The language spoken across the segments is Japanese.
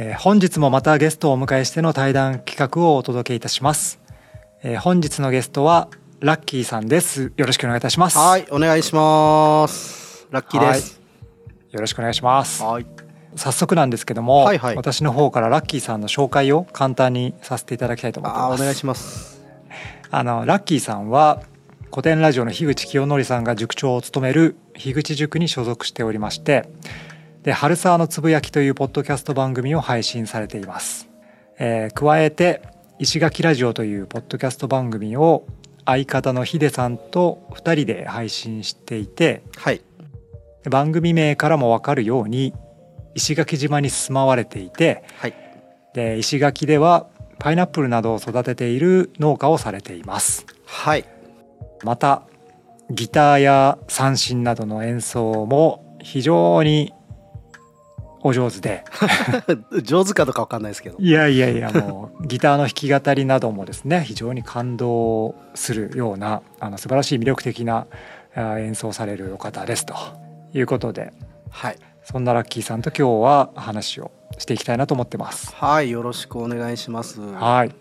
えー本日もまたゲストをお迎えしての対談企画をお届けいたします、えー本日のゲストはラッキーさんですよろしくお願いいたしますはい、お願いします。ラッキーです。よろしくお願いしますはい。早速なんですけども、はいはい私の方からラッキーさんの紹介を簡単にさせていただきたいと思いますお願いします。あのラッキーさんは古典ラジオの樋口清則さんが塾長を務める樋口塾に所属しておりましてで春沢のつぶやきというポッドキャスト番組を配信されています、えー加えて石垣ラジオというポッドキャスト番組を相方のヒデさんと2人で配信していてはい。番組名からも分かるように石垣島に住まわれていてはい。で石垣ではパイナップルなどを育てている農家をされていますはい。またギターや三振などの演奏も非常にお上手で 上手かどうかわかんないですけど。いやいやいやもうギターの弾き語りなどもですね非常に感動するようなあの素晴らしい魅力的なあ演奏されるお方ですということではい。そんなラッキーさんと今日は話をしていきたいなと思ってます。はい、よろしくお願いします。はい。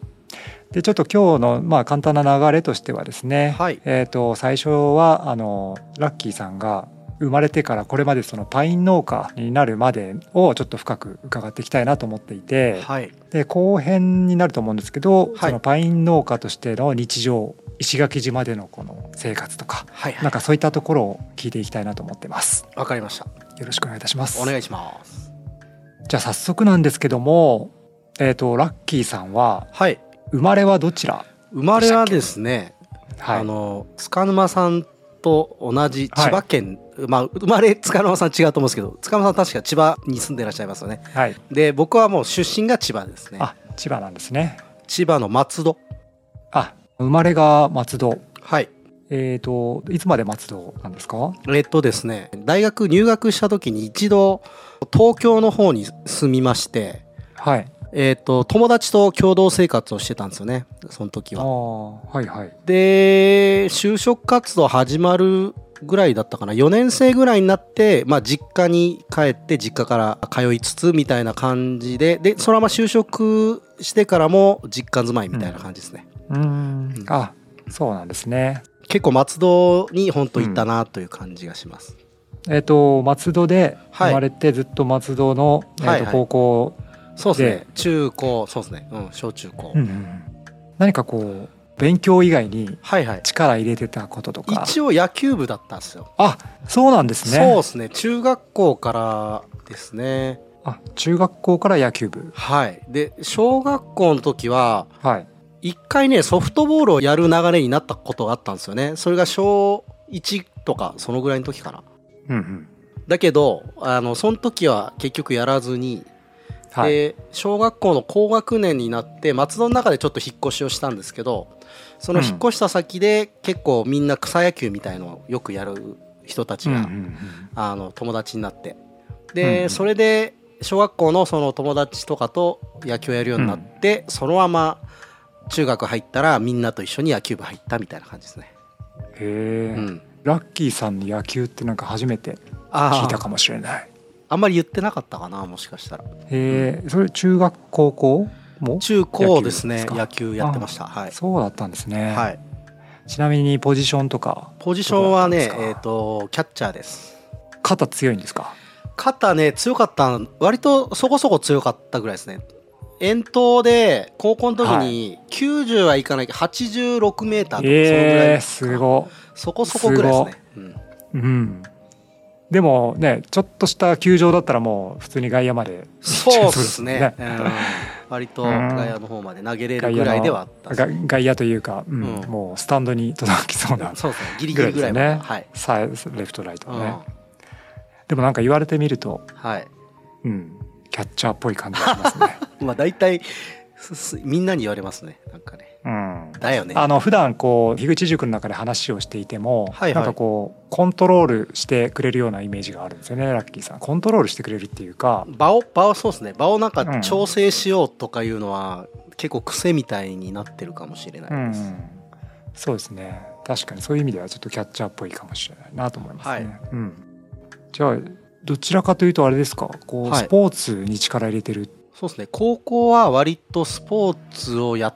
でちょっと今日のまあ簡単な流れとしてはですね、はいえっ、と最初はあのラッキーさんが生まれてからこれまでそのパイン農家になるまでをちょっと深く伺っていきたいなと思っていて、はい。で後編になると思うんですけど、いそのパイン農家としての日常石垣島でのこの生活とか、はい。なんかそういったところを聞いていきたいなと思ってます。わかりました。よろしくお願いいたします。お願いします。じゃあ早速なんですけども、えっ、とラッキーさんははい。生まれはどちら生まれはですね、はいあの、塚沼さんと同じ千葉県、まあ、生まれ塚沼さん違うと思うんですけど、塚沼さん確か千葉に住んでいらっしゃいますよね。はい。で、僕はもう出身が千葉ですね。あ、千葉なんですね。千葉の松戸。あ、生まれが松戸。はい。えっ、と、いつまで松戸なんですか？えっとですね、大学入学した時に一度東京の方に住みまして、はい。えっと友達と共同生活をしてたんですよね、その時ああは。はいはい。で、就職活動始まるぐらいだったかな、4年生ぐらいになって、まあ実家に帰って実家から通いつつみたいな感じで、で、そのまま就職してからも実家住まいみたいな感じですね。うーん。あ、そうなんですね。結構松戸に本当行ったなという感じがします。えっ、と、松戸ではい生まれてずっと松戸の、えーとはいはい高校、そうですねで。中高、そうですね。うん、小中高。うんうん何かこう、勉強以外にはいはい。力入れてたこととか。一応野球部だったんですよ。あ、そうなんですね。そうですね。中学校からですね。あ、中学校から野球部。はい。で、小学校の時は、はい。一回ね、ソフトボールをやる流れになったことがあったんですよね。それが小1とか、そのぐらいの時かな。うんうん。だけど、あの、その時は結局やらずに、はい。で、小学校の高学年になって、松戸の中でちょっと引っ越しをしたんですけど、その引っ越した先で結構みんな草野球みたいのをよくやる人たちが、あの友達になって。うんで、うん。それで小学校のその友達とかと野球をやるようになって、そのまま中学入ったらみんなと一緒に野球部入ったみたいな感じですね。へえ、うん、ラッキーさんの野球ってなんか初めて聞いたかもしれない。あんまり言ってなかったかなもしかしたら。へえ、それ中学高校？も中高ですね。野球やってました。はい、そうだったんですね。はい、ちなみにポジションとかポジションはねえっ、とキャッチャーです。肩強いんですか？肩ね強かった割とそこそこ強かったぐらいですね。遠投で高校の時に90はいかないけど86メーターとかそのぐらいええですすご。そこそこぐらいですね。うん。い。うん。でもね、ちょっとした球場だったらもう普通に外野までそうですね。そううん 割と外野の方まで投げれるぐらいではあったですが外野というか、うんうんもうスタンドに届きそうなそうですね。ギリぐギリぐらいね。はい。さレフトライトうんね。でもなんか言われてみると、はい。うん、キャッチャーっぽい感じがしますね。まあ大体みんなに言われますね。なんかね。うん。だよね。あの普段こう樋口塾の中で話をしていても、はいはいなんかこうコントロールしてくれるようなイメージがあるんですよねラッキーさんコントロールしてくれるっていうか場を場をそうですね。場をなんかうん調整しようとかいうのは結構癖みたいになってるかもしれなうんいです。そうですね確かにそういう意味ではちょっとキャッチャーっぽいかもしれないなと思いますね、はいうん、じゃあどちらかというとあれですか？こう、はいスポーツに力入れてるそうですね。高校は割とスポーツをやっ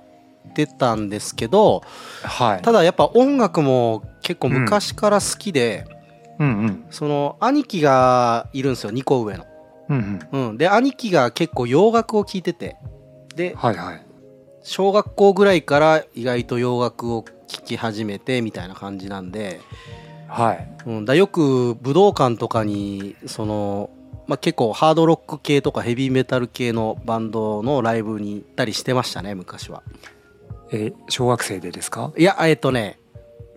てたんですけどはい。ただやっぱ音楽も結構昔から好きで、うんうん。その兄貴がいるんですよ2個上の。うんうん。うん、で兄貴が結構洋楽を聴いてて。ではいはい。小学校ぐらいから意外と洋楽を聴き始めてみたいな感じなんで、はい。うん、だよく武道館とかにその、まあ、結構ハードロック系とかヘビーメタル系のバンドのライブに行ったりしてましたね昔は。え小学生でですか？いやえっとね、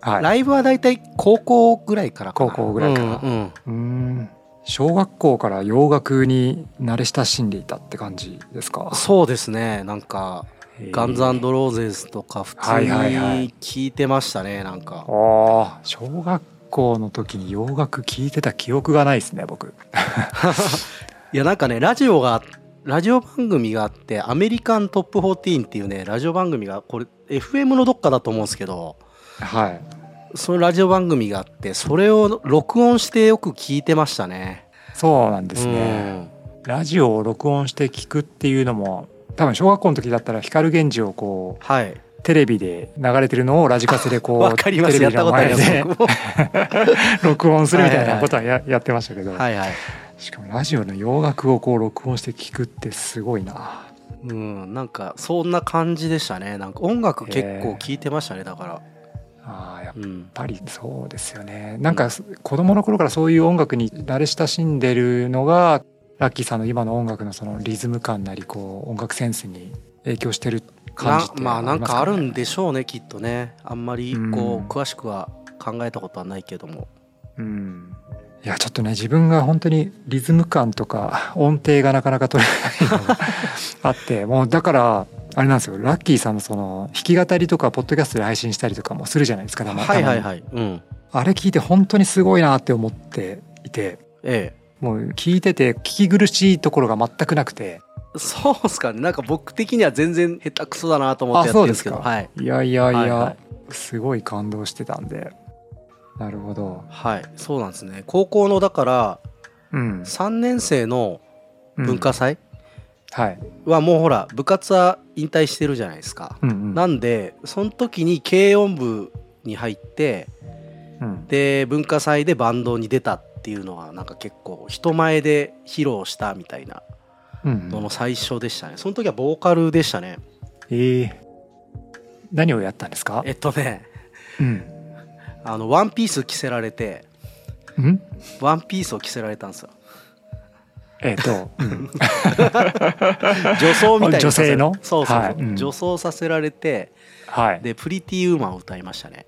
はい。ライブはだいたい高校ぐらいからかな。高校ぐらいから。うんうん。うーん。小学校から洋楽に慣れ親しんでいたって感じですか？そうですね。なんかへー。ガンズローゼズとか普通に聴いてましたねなんか。ああ小学校の時に洋楽聴いてた記憶がないですね僕 いやなんかねラジオがラジオ番組があってアメリカントップ14っていうねラジオ番組がこれ FM のどっかだと思うんですけどはいそのラジオ番組があってそれを録音してよく聞いてましたね。そうなんですね、ラジオを録音して聞くっていうのも多分小学校の時だったら光源氏をこうん、はい。うテレビで流れてるのをラジカセでこう。テレビの前で 録音するみたいなことはややってましたけど、はいはい。しかもラジオの洋楽をこう録音して聞くってすごいなうん、なんかそんな感じでしたね。なんか音楽結構聞いてましたね。だから。あーやっうん。ぱりそうですよねなんか子供の頃からそういう音楽に慣れ親しんでるのがラッキーさんの今の音楽のそのリズム感なりこう音楽センスに影響してる感じってなまあなんかあるんででしょうねきっとね。あんまりこう詳しくは考えたことはないけども。うんいやちょっとね自分が本当にリズム感とか音程がなかなか取れないのが あってもうだからあれなんですよラッキーさんのその弾き語りとかポッドキャストで配信したりとかもするじゃないですか、はいはいはい。うん。あれ聞いて本当にすごいなって思っていてええ。もう聞いてて聞き苦しいところが全くなくてそうっすかね。なんか僕的には全然下手くそだなと思ってやってるんですけど。はい。いやいやいや、はいはい。すごい感動してたんで。なるほど。はい。そうなんですね。高校のだからうん。3年生の文化祭はい、はもうほら部活は引退してるじゃないですか。うんうん。なんでその時に軽音部に入ってうん。で文化祭でバンドに出たっていうのはなんか結構人前で披露したみたいなうんのの最初でしたね。その時はボーカルでしたね。ええ何をやったんですか？えっとねうん。あのワンピース着せられてん？ワンピースを着せられたんですよ。えっ、と、う？ん。女装みたいな女性の？そうそうそう、はい。うん。女装させられてはい。でプリティウーマンを歌いましたね。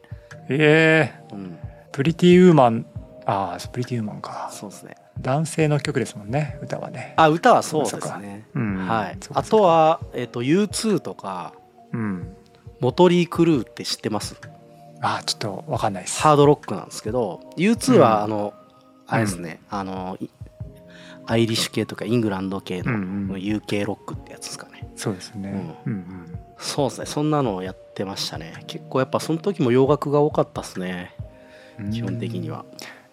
ええうん。プリティウーマンああプリティウーマンか。そうですね男性の曲ですもんね歌はね。あ歌はそうですね。うん。はい。あとは、えっと U2 とかうん。モトリー・クルーって知ってます？あーちょっとわかんないです。ハードロックなんですけど U2 はうん。あの、あれですね、あのいアイリッシュ系とかイングランド系のうんうん。UK ロックってやつですかね。そうですね。うん。うんそうですね。そんなのをやってましたね。結構やっぱその時も洋楽が多かったですね。うん。基本的には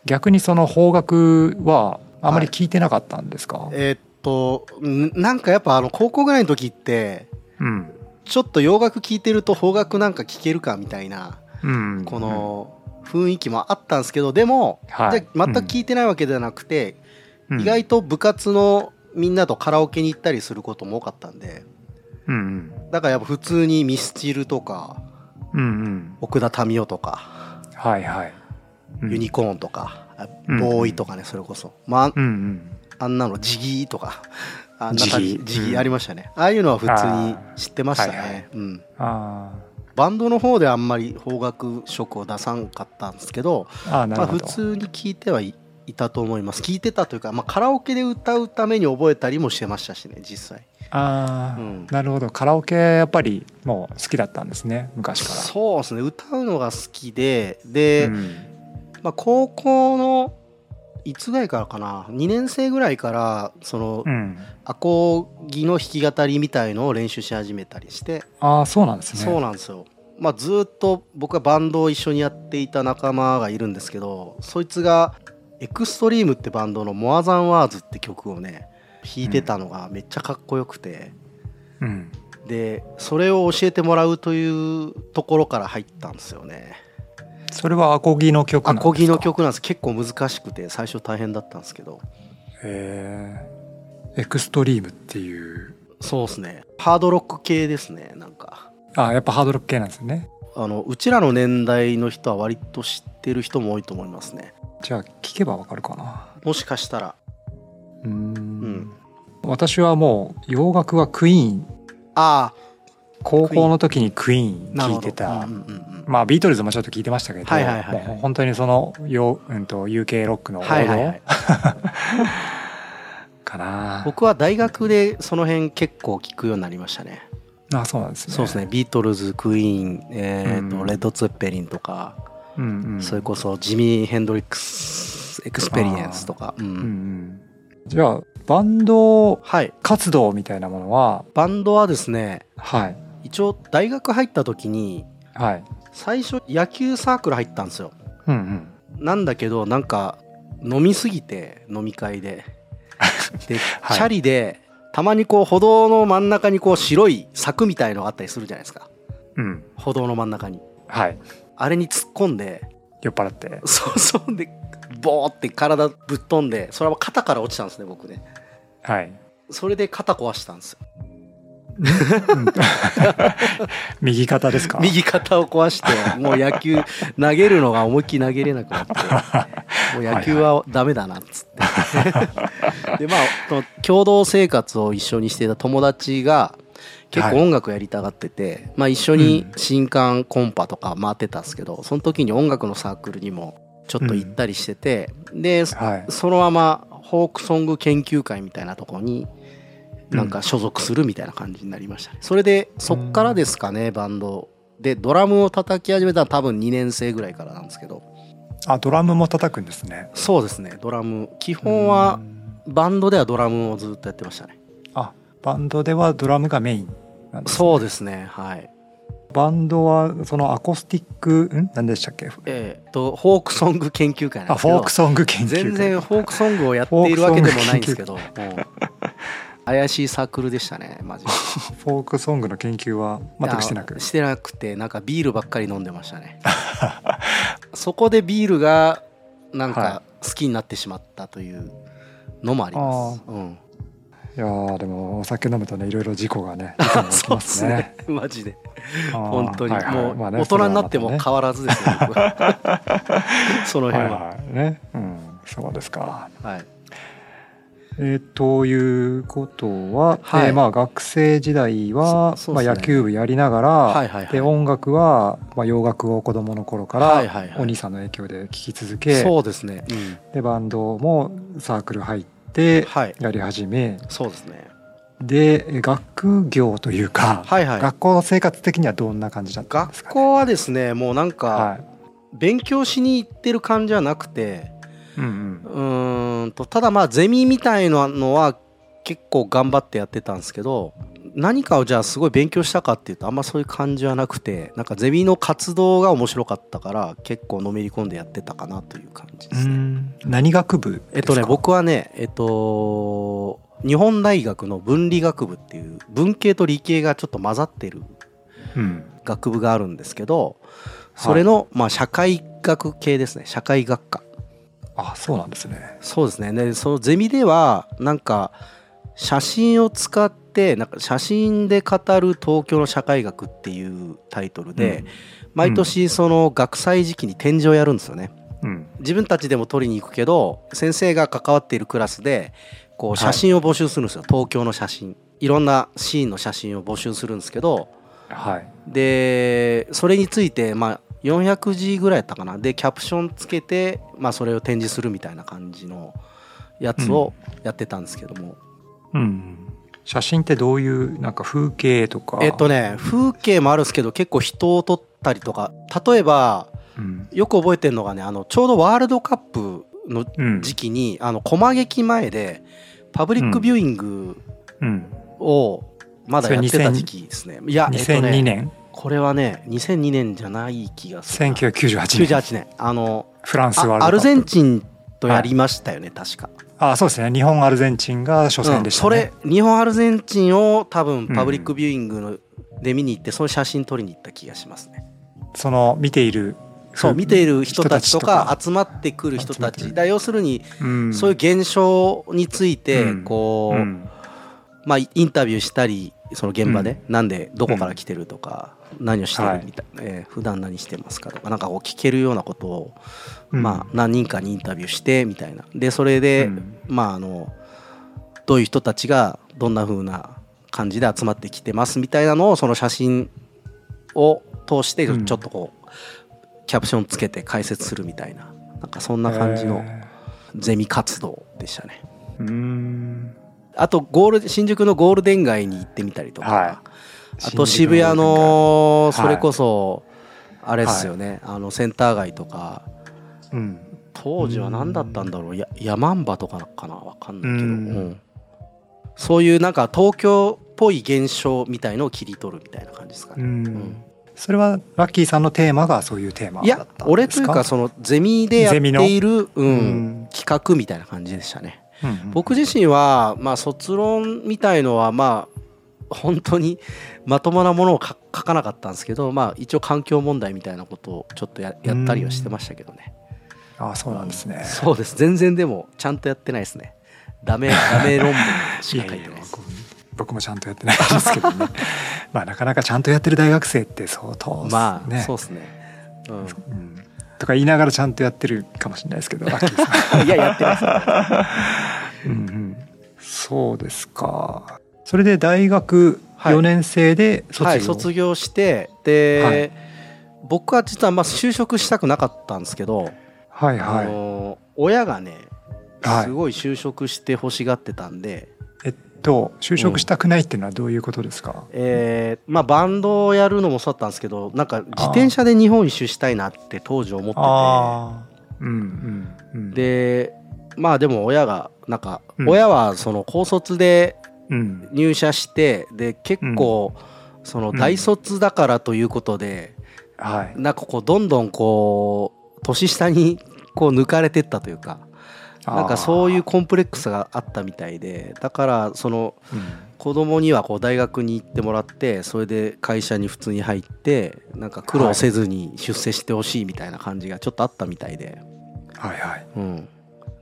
逆にその邦楽はあまり聞いてなかったんですか、えーっとんなんかやっぱあの高校ぐらいの時ってうん。ちょっと洋楽聴いてると邦楽なんか聴けるかみたいなうん。この雰囲気もあったんですけどでも、はい。じゃあ全く聴いてないわけではなくて、うん。意外と部活のみんなとカラオケに行ったりすることも多かったんでうんうん。だからやっぱ普通にミスチルとかうんうん。奥田民生とか、はいはい、うんユニコーンとかあうん。ボーイとかねそれこそ。まあうんうん。あんなのジギーとか。あんなジギー。ありましたね、ああいうのは普通に知ってましたね、あーはいはい。うん、あバンドの方であんまり邦楽色を出さんかったんですけど普通に聞いてはいいたと思います。聞いてたというか、まあ、カラオケで歌うために覚えたりもしてましたしね実際。ああ、うん。なるほど。カラオケやっぱりもう好きだったんですね昔から。そうですね。歌うのが好きでで、うんまあ、高校のいつぐらいからかな？2年生ぐらいからその、うん、アコギの弾き語りみたいのを練習し始めたりして、ああそうなんですね。そうなんですよ。まあずっと僕はバンドを一緒にやっていた仲間がいるんですけどそいつがエクストリームってバンドの「モアザンワーズって曲をね弾いてたのがめっちゃかっこよくて、うん。でそれを教えてもらうというところから入ったんですよねそれはアコギの曲なんですか？アコギの曲なんです。結構難しくて最初大変だったんですけど。へえエクストリームっていう。そうですね。ハードロック系ですねなんか。あやっぱハードロック系なんですね。あのうちらの年代の人は割と知ってる人も多いと思いますね。じゃあ聞けばわかるかな。もしかしたら。うーん。うん。私はもう洋楽はクイーン。あ高校の時にクイーン聞いてた。うんうんうんまあビートルズもちょっと聞いてましたけど、はいはいはい本当にそのよ、うん、と UK ロックの王はいはいはい。道。かな、僕は大学でその辺結構聞くようになりましたね。あそうなんですね。そうですね。ビートルズクイーン、えーとうん。レッド・ツェッペリンとか、うんうん。それこそ Jimi Hendrix Experience とか、うん。うんうん。じゃあバンドはい。活動みたいなものは？バンドはですねはい一応大学入った時にはい。最初野球サークル入ったんですよ。うんうん。なんだけどなんか飲みすぎて飲み会で。で、はい。チャリでたまにこう歩道の真ん中にこう白い柵みたいのがあったりするじゃないですか。うん。歩道の真ん中に。はい。あれに突っ込んで酔っ払って。そうそうでボーって体ぶっ飛んでそれは肩から落ちたんですね僕ね。はい。それで肩壊したんですよ。うん 右肩ですか？右肩を壊してもう野球投げるのが思いっきり投げれなくなって もう野球はダメだなっつって。でまあその共同生活を一緒にしていた友達が結構音楽やりたがってて、まあ、一緒に新刊コンパとか回ってたんですけどその時に音楽のサークルにもちょっと行ったりしてて、ではい。そのままフォークソング研究会みたいなところになんか所属するみたいな感じになりましたね。それでそっからですかねバンドで。ドラムを叩き始めたのは多分2年生ぐらいからなんですけど。あドラムも叩くんですね。そうですね。ドラム。基本はうん。バンドではドラムをずっとやってましたね。あバンドではドラムがメインなんですそうですね。はい。バンドはそのアコースティックん？何でしたっけ？えー、とフォークソング研究会なんですけど。あフォークソング研究会。全然フォークソングをやっているわけでもないんですけど怪しいサークルでしたねマジで。フォークソングの研究は全くしてなく。してなくてなんかビールばっかり飲んでましたね。そこでビールがなんはか好きになってしまったというのもあります、うん、いやーでもお酒飲むとねいろいろ事故がねそうまですすね。ね。マジで。本当に。はいはい。もうまあね大人になっても変わらずですねその辺は、はいはい。ね。うん。そうですか。はいえーということは、はい。えーまあ、学生時代は、まあ、野球部やりながら、はいはいはい。で音楽は、まあ、洋楽を子供の頃から、はいはいはい。お兄さんの影響で聴き続けそうですね、うん、でバンドもサークル入ってはい。やり始め、そうですね。でえ学業というか、はいはい。学校生活的にはどんな感じだったんですか、ね、学校はですねもうなんかはい。勉強しに行ってる感じはなくてうんうん。うーんとただまあゼミみたいなのは結構頑張ってやってたんですけど何かをじゃあすごい勉強したかっていうとあんまそういう感じはなくてなんかゼミの活動が面白かったから結構のめり込んでやってたかなという感じですね。うん。何学部えっとね僕はねえっと日本大学の文理学部っていう文系と理系がちょっと混ざってるうん。学部があるんですけどそれのまあ社会学系ですね。社会学科あそうなんですね。そうですね。でそのゼミではなんか写真を使ってなんか写真で語る東京の社会学っていうタイトルで、毎年その学祭時期に展示をやるんですよね。うん。自分たちでも撮りに行くけど先生が関わっているクラスでこう写真を募集するんですよ、東京の写真。いろんなシーンの写真を募集するんですけどはい。でそれについてまあ400字ぐらいやったかな。でキャプションつけて、まあ、それを展示するみたいな感じのやつをやってたんですけども、うん。写真ってどういうなんか風景とか？えっとね風景もあるんですけど結構人を撮ったりとか。例えばうん。よく覚えてるのがねあのちょうどワールドカップのうん。時期に、あの駒劇前でパブリックビューイングうん。をまだやってた時期ですね。いや、えっと2002ね、年？これはね2002年じゃない気がするな。1998年。98年。あのフランスワールドカップ。あアルゼンチンとやりましたよね、確か。あそうですね。日本アルゼンチンが初戦でしたね、うん。それ日本アルゼンチンを多分パブリックビューイングので見に行ってその写真撮りに行った気がしますね。その見ているそう見ている人たちとか集まってくる人たち。だ要するにうん。そういう現象についてうん。こう、うんまあインタビューしたりその現場で、なんでどこから来てるとか、何をしてはいるみたいな、えー普段何してますかとかなんかこう聞けるようなことを、うん。まあ何人かにインタビューしてみたいな。でそれで、うん。まああのどういう人たちがどんな風な感じで集まってきてますみたいなのをその写真を通してちうん。ょっとこう、キャプションつけて解説するみたいな。なんかそんな感じのへゼミ活動でしたね。ーうーんあとゴール新宿のゴールデン街に行ってみたりとか、はい。あと渋谷のはいそれこそあれですよね、あのセンター街とか。うん。当時は何だったんだろう。や山んばとかかな？わかんないけど、うん。うん。そういうなんか東京っぽい現象みたいのを切り取るみたいな感じですかうね。ん。それはラッキーさんのテーマがそういうテーマいや俺というかそのゼミでやっている、ううんん、企画みたいな感じでしたね。うん僕自身はまあ卒論みたいのはまあ本当にまともなものを書書かなかったんですけどまあ一応環境問題みたいなことをちょっとややったりはしてましたけどね。あそうなんですね。そうです。全然でもちゃんとやってないですね。ダメダメ論文しか書いてない僕僕もちゃんとやってないですけどね。まあなかなかちゃんとやってる大学生って相当まあ、ねそうですね、ううんとか言いながらちゃんとやってるかもしれないですけど いややってないです。うんうん。そうですか。それで大学はい4年生で卒業、はい、卒業してで、はい。僕は実はまあ就職したくなかったんですけど、あはいはい。の親がねはい。すごい就職して欲しがってたんで、と就職したくないっていうのはどういうことですか、えーまあバンドをやるのもそうだったんですけどなんか自転車で日本一周したいなって当時思ってああうんうんうん。てでまあでも親がなんかうん。親はその高卒でうん。入社してで結構その大卒だからということではい。なんかこうどんどんこう年下にこう抜かれてったというかなんかそういうコンプレックスがあったみたいでだからそのうん。子供にはこう大学に行ってもらってそれで会社に普通に入ってなんか苦労せずに出世してほしいみたいな感じがちょっとあったみたいで、はいはい。うん、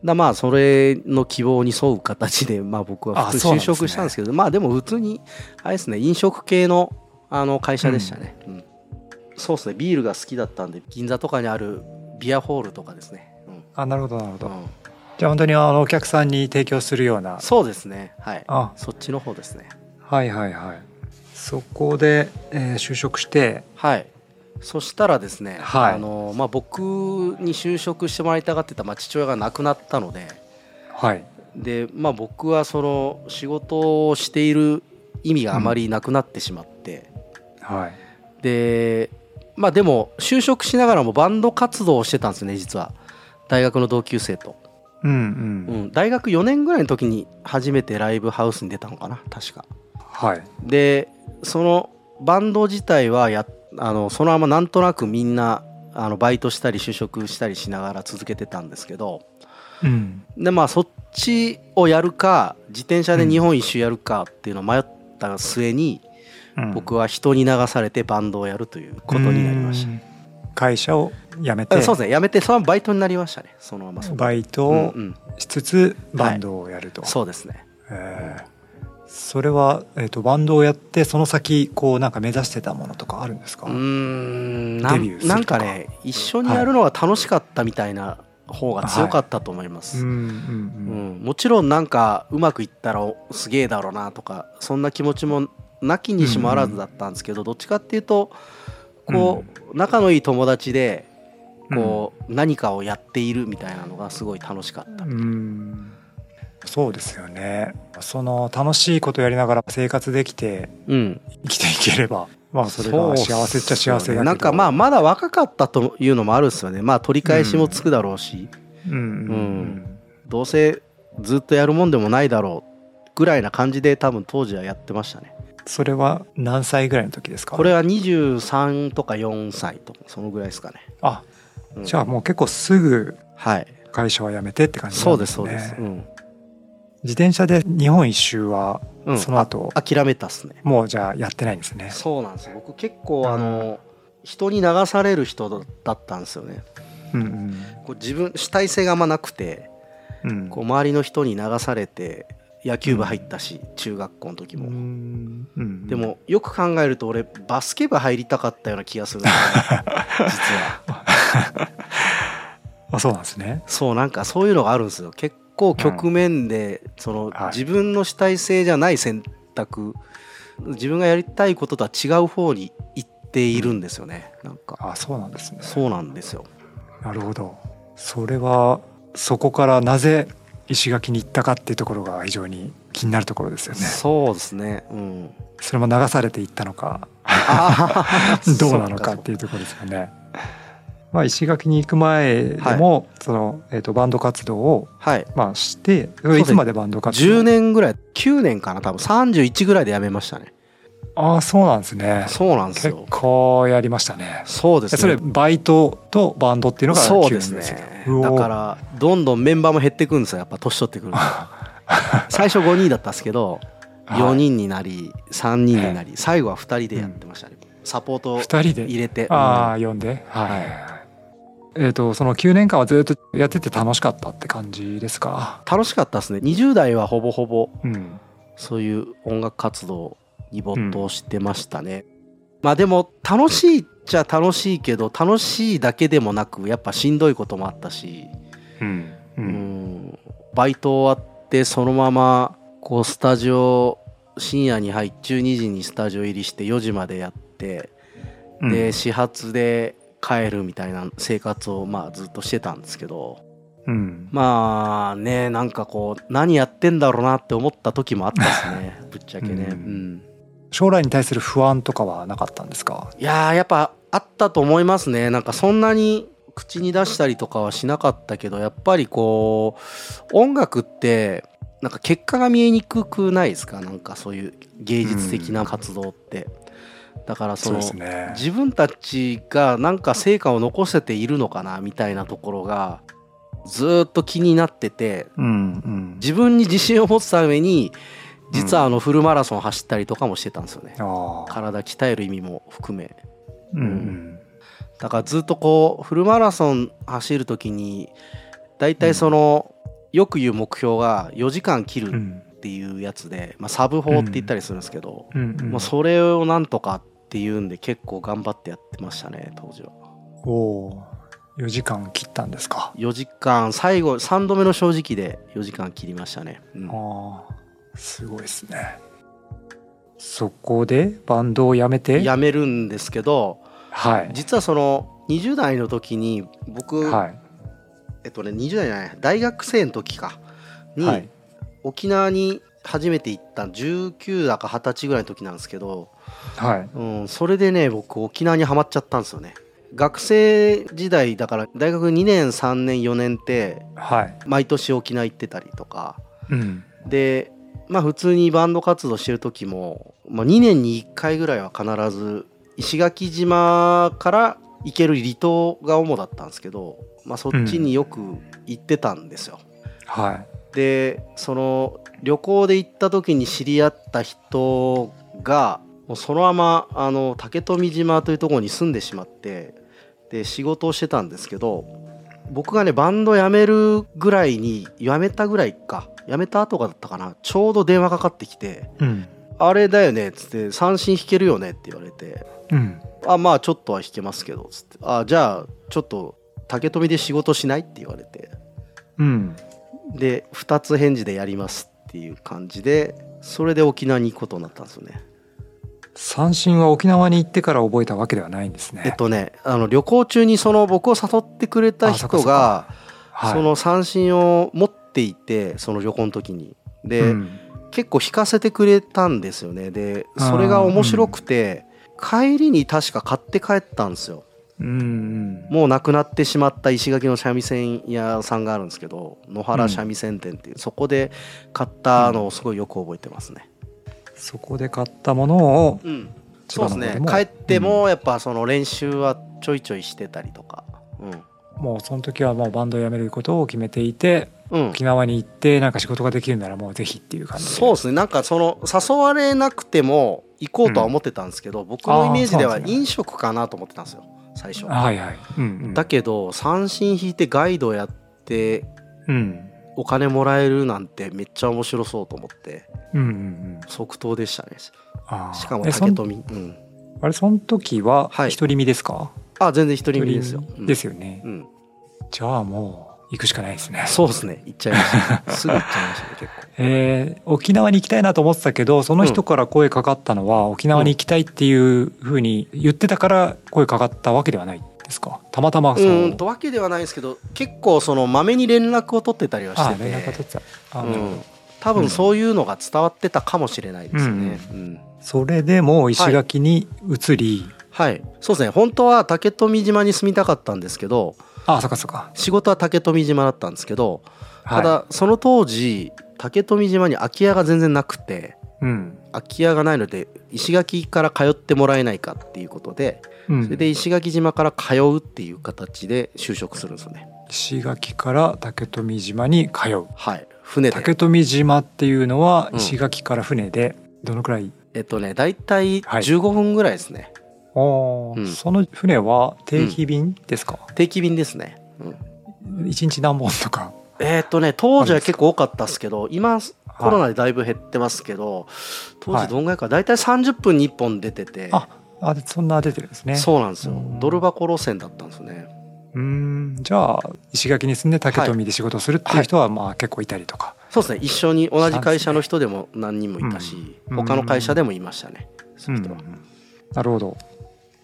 だまあそれの希望に沿う形でまあ僕は普通就職したんですけどまあでも普通にあれですね飲食系のあの会社でしたね、うん。そうですね。ビールが好きだったんで銀座とかにあるビアホールとかですね、うん。あなるほどなるほど、うんじゃあ本当にあのお客さんに提供するような。そうですね。はい。あ。そっちの方ですね。はいはいはい。そこで、えー就職して。はい。そしたらですね、はい。あのまあ、僕に就職してもらいたがってた、まあ、父親が亡くなったので。はい。で、まあ、僕はその仕事をしている意味があまりなくなってしまって、はい。でまあでも就職しながらもバンド活動をしてたんですよね実は。大学の同級生と、うんううん。ん、大学4年ぐらいの時に初めてライブハウスに出たのかな確か。はい。でそのバンド自体はやあのそのままなんとなくみんなあのバイトしたり就職したりしながら続けてたんですけどうん。でまあそっちをやるか自転車で日本一周やるかっていうのを迷った末に、うん。僕は人に流されてバンドをやるということになりましうん会社を辞めた。てそうですね。辞めてそのままバイトになりましたね。そのままバイトをうんうん。しつつバンドをやると、そうですね。えー。それは、えー、とバンドをやってその先こうなんか目指してたものとかあるんですか、うーん。なデビューするとか。んなんかね一緒にやるのが楽しかったみたいな方が強かったと思います、うんうんうん、もちろんなんかうまくいったらおすげえだろうなとかそんな気持ちもなきにしもあらずだったんですけど、どっちかっていうとこう、仲のいい友達でこう、何かをやっているみたいなのがすごい楽しかった、そうですよね。その楽しいことやりながら生活できてうん、生きていければまあそれが幸せっちゃ幸せだけど。なんかまあまだ若かったというのもあるんですよね。まあ取り返しもつくだろうし、うんうん。うん。どうせずっとやるもんでもないだろう。ぐらいな感じで多分当時はやってましたねそれは何歳ぐらいの時ですか？これは23とか4歳とかそのぐらいですかね、あうん。じゃあもう結構すぐはい。会社は辞めてって感じそうでなんですそうです、うん。自転車で日本一周はうん、その後、あ諦めたっすね。もうじゃあやってないんですね。そうなんですよ。僕結構あの人に流される人だったんですよね。うんこう自分主体性があんまなくてうんうん。こう周りの人に流されて野球部入ったし、中学校の時も、うん。うん。でもよく考えると俺バスケ部入りたかったような気がするね 実は。あ そうなんですね。そうなんかそういうのがあるんですよ。結構局面で、そのはい。自分の主体性じゃない選択自分がやりたいこととは違う方に行っているんですよね、なんか。あそうなんですね。そうなんですよ。なるほど。それはそこからなぜ石垣に行ったかっていうところが非常に気になるところですよね。そうですね。うん。それも流されていったのか どうなのかっていうところですよね。まあ、石垣に行く前でも、その、えっ、と、バンド活動を、はい。まあ、して、すいつまでバンド活動10年ぐらい。9年かな多分。31ぐらいで辞めましたねああ、そうなんですね。そうなんです結よ構やりましたね。そうですね。それ、バイトとバンドっていうのが9そうですね。だからどんどんメンバーも減ってくんですよ。やっぱ年取ってくると。最初5人だったんですけどはい。4人になり3人になり最後は2人でやってましたね。サポート二人で？入れて。ああ、読ん。で？はい。はい。えっ、と、その9年間はずっとやってて楽しかったって感じですか？楽しかったですね。20代はほぼほぼうん。そういう音楽活動に没頭してましたね、まあでも楽しいっちゃ楽しいけど楽しいだけでもなくやっぱしんどいこともあったし、うん。う。うん。ん、バイト終わってそのままこうスタジオ深夜に入っ12時にスタジオ入りして4時までやって、で始発で帰るみたいな生活をまあずっとしてたんですけど。うん。まあねなんかこう何やってんだろうなって思った時もあったですね ぶっちゃけね、うん。うん将来に対する不安とかはなかったんですか？いやーやっぱあったと思いますね。なんかそんなに口に出したりとかはしなかったけどやっぱりこう音楽ってなんか結果が見えにくくないですか？なんかそういう芸術的な活動って、だからそのね。自分たちがなんか成果を残せているのかなみたいなところがずーっと気になってて。うんうん。自分に自信を持つために実はあのフルマラソン走ったりとかもしてたんですよね、ああ。体鍛える意味も含めうんうん。だからずっとこうフルマラソン走る時に大体その、よく言う目標が4時間切るうんっていうやつで、まあ、サブ法って言ったりするんですけど、うんうんまあ、それをなんとかっていうんで結構頑張ってやってましたね当時はおおー。4時間切ったんですか。4時間最後3度目の正直で4時間切りましたね、うんああ。すごいですね。そこでバンドを辞めて？辞めるんですけどはい。実はその20代の時に僕、はい。えっとね20代じゃない大学生の時かに、はい。沖縄に初めて行った19だか20歳ぐらいの時なんですけど、はい。うん、それでね僕沖縄にはまっちゃったんですよね学生時代だから大学2年3年4年ってはい。毎年沖縄行ってたりとかうん。でまあ普通にバンド活動してる時も、まあ、2年に1回ぐらいは必ず石垣島から行ける離島が主だったんですけど、まあ、そっちによく行ってたんですよ。はい。でその旅行で行った時に知り合った人がもうそのままあの竹富島というところに住んでしまってで仕事をしてたんですけど僕がねバンド辞めるぐらいに辞めたぐらいか辞めた後がだったかなちょうど電話かかってきてうん。「あれだよね」っつって「三振弾けるよね」って言われてうん。「あまあちょっとは弾けますけど」つって「あじゃあちょっと竹富で仕事しない?」って言われてうん。で2つ返事でやりますっていう感じでそれで沖縄に行くことになったんですよね。三振は沖縄に行ってから覚えたわけではないんですね。えっとねあの旅行中にその僕を誘ってくれた人がはい、その三振を持っていてその旅行の時に。で、うん結構弾かせてくれたんですよね。でそれが面白くて、帰りに確か買って帰ったんですよ。うんうん。もうなくなってしまった石垣の三味線屋さんがあるんですけど野原三味線店っていう、そこで買ったのをすごいよく覚えてますね。そこで買ったものをうん、千そうですね帰ってもやっぱその練習はちょいちょいしてたりとか、うん、もうその時はもうバンドを辞めることを決めていてうん沖縄に行ってなんか仕事ができるならもうぜひっていう感じで。そうですね。なんかその誘われなくても行こうとは思ってたんですけど、僕のイメージでは飲食かなと思ってたんですよ。最初、はいはい、うんうん、だけど三振引いてガイドやってうん。お金もらえるなんてめっちゃ面白そうと思ってうんうんうん。即答でしたね。しかも竹富。うん。あれその時ははい。一人身ですか、あ全然一人身ですよ。一人身ですよね、うん、うん。じゃあもう行くしかないですね。そうですね。行っちゃいました。すぐ行っちゃいましたね結構。えー沖縄に行きたいなと思ってたけどその人から声かかったのは、沖縄に行きたいっていうふうに言ってたから声かかったわけではないですか？たまたまそううんとわけではないですけど結構そのまめに連絡を取ってたりはあしてて。連絡が取ってた。あ、うん。多分そういうのが伝わってたかもしれないですね、うんそれでもう石垣に移り、はい。そうですね。本当は竹富島に住みたかったんですけどあそっかそっか。仕事は竹富島だったんですけどはい。ただその当時竹富島に空き家が全然なくてうん。空き家がないので石垣から通ってもらえないかっていうことでうん。それで石垣島から通うっていう形で就職するんですよね。石垣から竹富島に通う。はい。船で。竹富島っていうのはうん。石垣から船でどのくらい、えっとね大体はい。15分ぐらいですね、おーうん。その船は定期便ですか、定期便ですね、うん。一日何本とか？えーっとね当時は結構多かったですけど今コロナでだいぶ減ってますけど当はい。時どんぐらいか大体30分に1本出てて、ああでそんな出てるんですね。そうなんですよ。うん。ドル箱路線だったんですよね。うーん。じゃあ石垣に住んで竹富で仕事をするっていう人はまあ結構いたりとか、そうですね。一緒に同じ会社の人でも何人もいたし、うん。他の会社でもいましたね、そういう人は。なるほど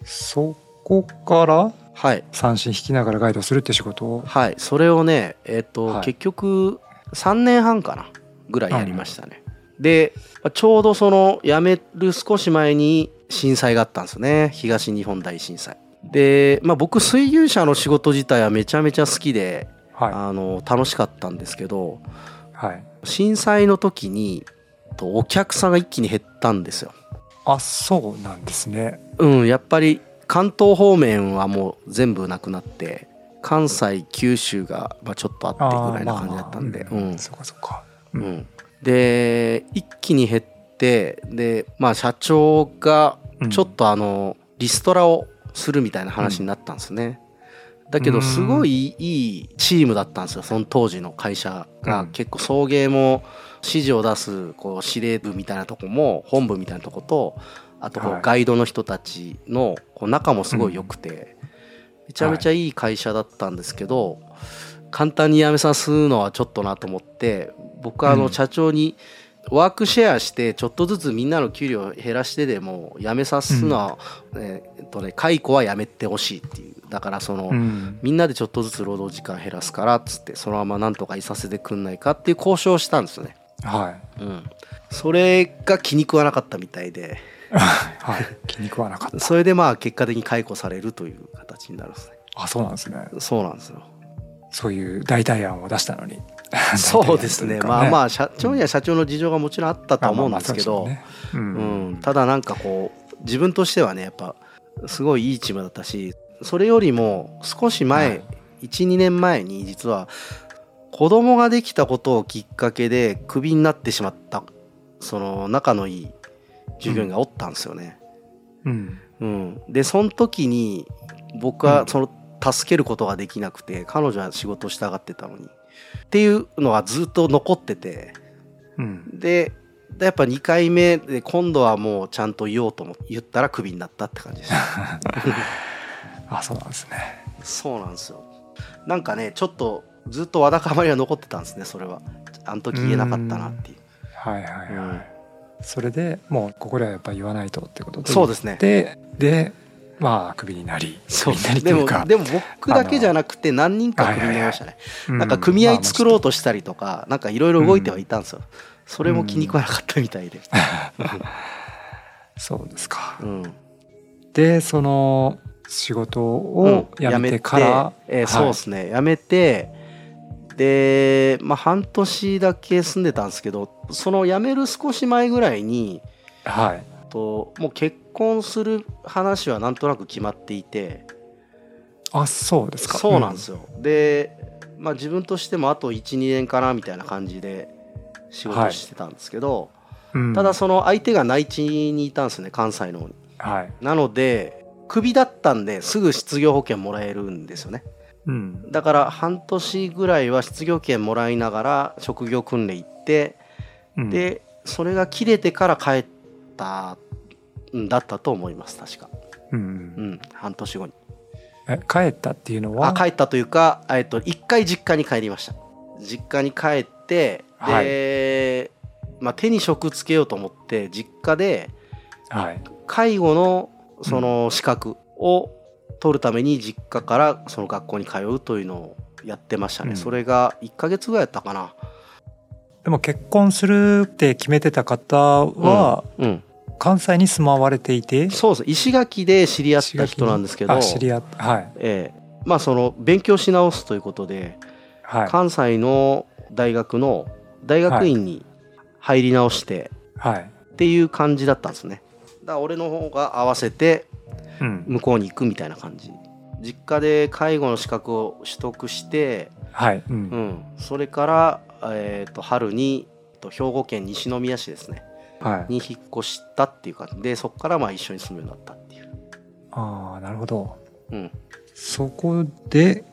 そこからはい。三振引きながらガイドするって仕事を？はい。それをねえーっと、はい。結局3年半かなぐらいやりましたね、でちょうどその辞める少し前に震災があったんですよね。東日本大震災。で、まあ、僕水牛車の仕事自体はめちゃめちゃ好きではあの楽しかったんですけどいはい。震災の時にとお客さんが一気に減ったんですよ。あそうなんですね。うん、やっぱり関東方面はもう全部なくなって関西九州がまあちょっとあってぐらいな感じだったんで、まあまあうん。そうかそうか。うん。で一気に減ってでまあ社長がうん。ちょっとあのリストラをするみたいな話になったんですね。だけどすごいいいチームだったんですよその当時の会社が、うん。結構送迎も指示を出すこう司令部みたいなとこも本部みたいなとことあとこはい。うガイドの人たちのこう仲もすごい良くて、めちゃめちゃいい会社だったんですけど、簡単に辞めさすのはちょっとなと思って僕はあうん。の社長にワークシェアしてちょっとずつみんなの給料を減らしてでも辞めさすのは、えーっとね解雇はやめてほしいっていうだからその、うん。みんなでちょっとずつ労働時間減らすからっつってそのままなんとかいさせてくんないかっていう交渉をしたんですよね。はい。うん、それが気に食わなかったみたいで。はい。気に食わなかった。それでまあ結果的に解雇されるという形になるんですね。あそうなんですね。そうなんですよ。そういう代替案を出したのに。そうですね。まあまあ社長には社長の事情がもちろんあったとは思うんですけど、うん、ただなんかこう自分としてはねやっぱすごいいいチームだったしそれよりも少し前、はい。12年前に実は子供ができたことをきっかけでクビになってしまったその仲のいい従業員がおったんですよね。うん。うん、でその時に僕うん。はその助けることができなくて彼女は仕事したがってたのに。っていうのがずっと残ってて。うん。ででやっぱ2回目で今度はもうちゃんと言おうと思って言ったらクビになったって感じでした。あそうなんですね。そうなんですよ。なんかねちょっとずっとわだかまりは残ってたんですねそれは。あの時言えなかったなっていう。はいはいはい、うんそれでもうここではやっぱ言わないとってことで。そうですね。ででまあクビになりそう。でもいうか。でも僕だけじゃなくて何人かクビになりましたね。うなんか組合作ろうと、としたりとかなんかいろいろ動いてはいたんですよ。それも気に食わなかったみたいで。そうですか。うん。でその仕事うん。を辞めてから、えーそうですね。辞めてでまあ半年だけ住んでたんですけどその辞める少し前ぐらいにはい、はいともう結婚する話はなんとなく決まっていて。あそうですか。そうなんですよ、で、まあ、自分としてもあと12年かなみたいな感じで仕事してたんですけど、うん。ただその相手が内地にいたんですね関西の方に。はい。なのでクビだったんですぐ失業保険もらえるんですよねうん。だから半年ぐらいは失業券もらいながら職業訓練行って、うん。でそれが切れてから帰ったんだったと思います確か。うん。うん。半年後に。え帰ったっていうのは？あ帰ったというかえっと一回実家に帰りました。実家に帰ってで、まあ、手に職つけようと思って実家ではい。介護のその資格を取るために実家からその学校に通うというのをやってましたね、うん。それが1ヶ月ぐらいやったかな。でも結婚するって決めてた方はうん関西に住まわれていて？そうです石垣で知り合った人なんですけど。あ知り合ってはい。ええ。まあその勉強し直すということで、はい。関西の大学の大学院に入り直してはい。っていう感じだったんですねだ俺の方が合わせてうん。向こうに行くみたいな感じ。実家で介護の資格を取得して、はい。うん。うん、それから、えー、と春にと兵庫県西宮市ですね。はい。に引っ越したっていう感じ。でそこからまあ一緒に住むようになったっていう、ああなるほど。うん、そこで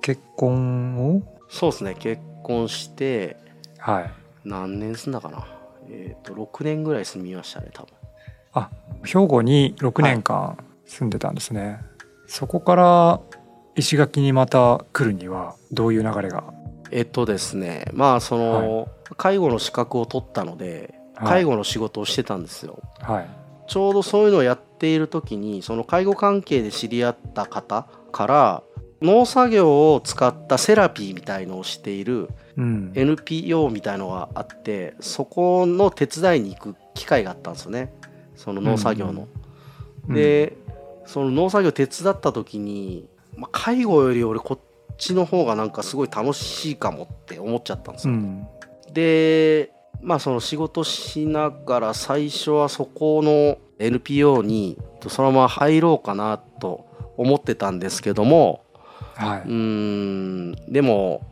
結婚を？そうですね。結婚してはい。何年住んだかな。えっ、と6年ぐらい住みましたね多分あ兵庫に6年間住んでたんですね、そこから石垣にまた来るにはどういう流れが？えっとですねまあその、介護の資格を取ったのではい。介護の仕事をしてたんですよ、はい。ちょうどそういうのをやっている時にその介護関係で知り合った方から農作業を使ったセラピーみたいのをしているうん。NPO みたいのがあってそこの手伝いに行く機会があったんですよねその農作業の。うんでその農作業手伝った時に、まあ、介護より俺こっちの方がなんかすごい楽しいかもって思っちゃったんですよ。うんでまあその仕事しながら最初はそこの NPO にそのまま入ろうかなと思ってたんですけどもはいうーんでも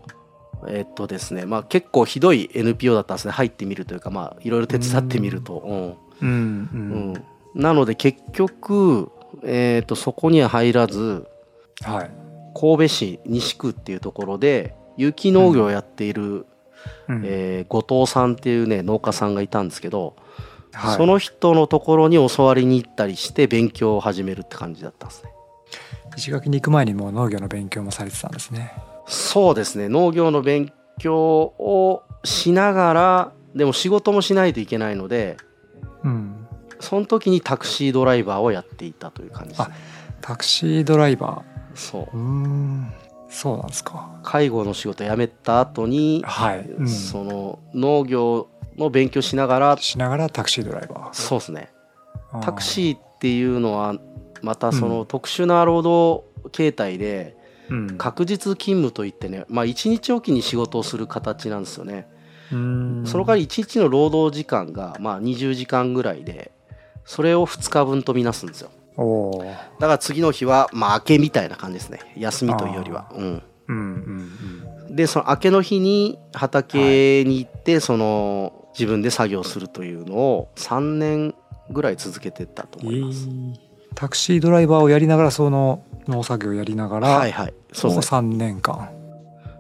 えっとですねまあ結構ひどい NPO だったんですね入ってみるというかまあいろいろ手伝ってみると。うんうん。ううん。ん、なので結局、えー、とそこには入らずはい。神戸市西区っていうところで有機農業をやっている、うん。えー後藤さんっていうね農家さんがいたんですけど、はい。その人のところに教わりに行ったりして勉強を始めるって感じだったんですね。石垣に行く前にもう農業の勉強もされてたんですね。そうですね。農業の勉強をしながらでも仕事もしないといけないのでうん。その時にタクシードライバーをやっていたという感じです、ね、タクシードライバそう。ーうーん。そうなんですか。介護の仕事辞めた後に、はい、うん、その農業の勉強しながらしながらタクシードライバー。そうですね。タクシーっていうのはまたそうのん特殊な労働形態でうん。確実勤務といってねまあ一日おきに仕事をする形なんですよねその代わり一日の労働時間がまあ20時間ぐらいでそれを2日分とみなすんですよ。だから次の日はまあ明けみたいな感じですね。休みというよりは。うん。うんうんでその明けの日に畑に行ってその自分で作業するというのを3年ぐらい続けてたとうん思います。えー。タクシードライバーをやりながらその農作業をやりながら、はいはい。そうです。ね3年間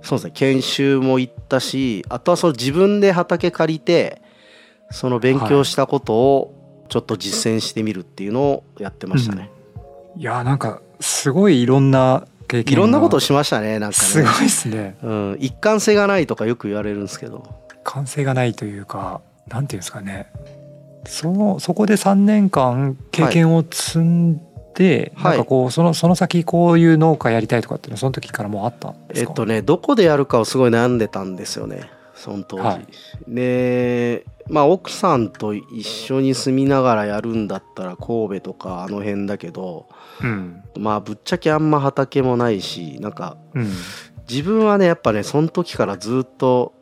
そうですね。研修も行ったしあとはその自分で畑借りてその勉強したことをちょっと実践してみるっていうのをやってましたね。いやーなんかすごいいろんな経験いろんなことをししましたねなんかね。すごいですね。うん、一貫性がないとかよく言われるんですけど。完成がないというかなんていうんですかね。そのそこで3年間経験を積んで、はいなんかこうそのその先こういう農家やりたいとかっていうのはその時からもうあったんですか？えっとねどこでやるかをすごい悩んでたんですよねその当時、はい。でまあ奥さんと一緒に住みながらやるんだったら神戸とかあの辺だけどうん。まあぶっちゃけあんま畑もないしなんかうん。自分はねやっぱねその時からずっと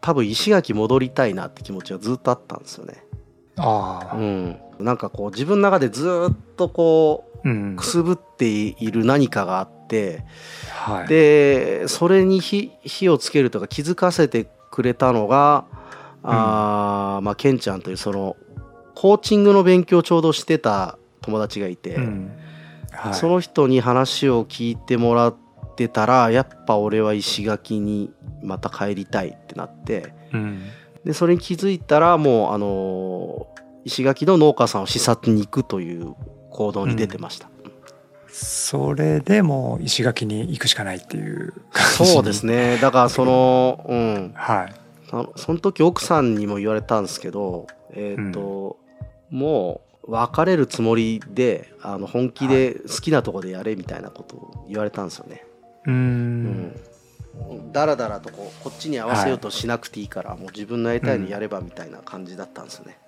多分石垣戻りたいなって気持ちはずっとあったんですよねああ。うん。なんかこう自分の中でずっとこううん。くすぶっている何かがあって、はい、でそれに火火をつけるとか気づかせてくれたのが、あーまあケンちゃんというそのコーチングの勉強をちょうどしてた友達がいて、うん。はい、その人に話を聞いてもらってたらやっぱ俺は石垣にまた帰りたいってなってうんでそれに気づいたらもうあの石垣の農家さんを視察に行くという行動に出てました、それでもう石垣に行くしかないっていう感じにそうですね。だからそのうん。はい。その時奥さんにも言われたんですけどえっ、と、もう別れるつもりであの本気で好きなとこでやれみたいなことを言われたんですよね、うーうんんだらだらとこうこっちに合わせようとしなくていいから、もう自分のやりたいのやればみたいな感じだったんですよね、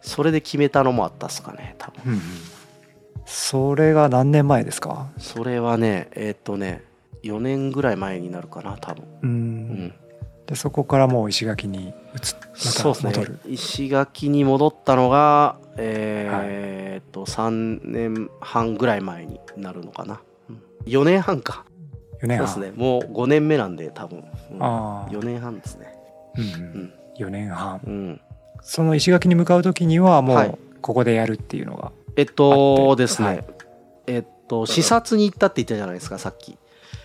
それで決めたのもあったっすかね多分。うんうん。それが何年前ですか？それはねえっ、とね4年ぐらい前になるかな多分、ううん。ん、でそこからもう石垣に移っまそうですた戻るね。石垣に戻ったのがえーっと3年半ぐらい前になるのかな、うん、4年半か4年半。そうですね。もう5年目なんで多分、うん。ああ。4年半ですね。うんううん。ん4年半。うん。その石垣に向かう時にはもはい。うここでやるっていうのがえっあってとですね、はい。えっと視察に行ったって言ったじゃないですかさっき。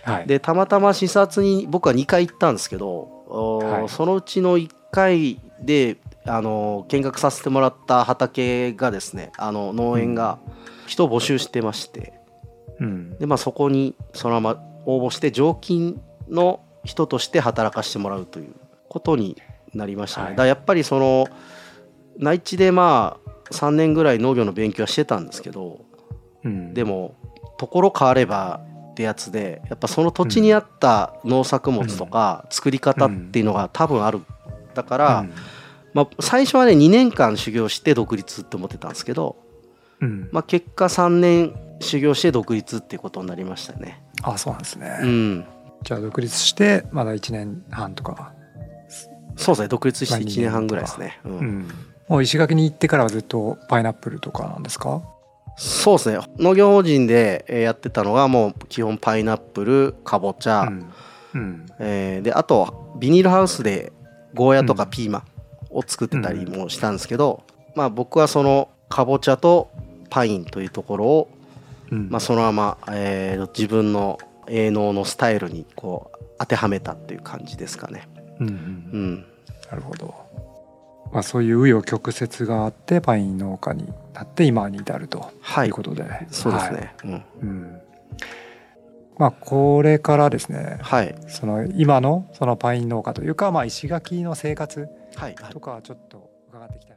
はい。でたまたま視察に僕は2回行ったんですけど、はい。そのうちの1回であの見学させてもらった畑がですねあの農園が人を募集してまして。うん。で、まあ、そこにそのまま応募して常勤の人として働かせてもらうということになりましたね、はい。だやっぱりその内地でまあ3年ぐらい農業の勉強はしてたんですけどうん。でもところ変わればってやつでやっぱその土地に合った農作物とか作り方っていうのが多分ある。だから、うん。まあ、最初はね2年間修行して独立って思ってたんですけど、うん。まあ、結果3年修行して独立っていうことになりましたね。あそうなんですね、うん、じゃあ独立してまだ1年半とか、そうですね独立してまあ1年半ぐらいですね。うん。うん、もう石垣に行ってからはずっとパイナップルとかなんですか？そうですね。農業法人でえーやってたのがもう基本パイナップルかぼちゃ、うん。うん。えーであとビニールハウスでゴーヤとかピーマンを作ってたりもしたんですけど、まあ僕はそのかぼちゃとパインというところを、うんまあ、そのまま、えー自分の営農のスタイルにこう当てはめたっていう感じですかね。うんうん。うん、なるほど、まあ、そういう紆余曲折があってパイン農家になって今に至るとはいいうことで、そうですはい。ね。うん。うん。まあ、これからですね。はい。その今のそのパイン農家というか、まあ、石垣の生活はい。とかはちょっと伺っていきた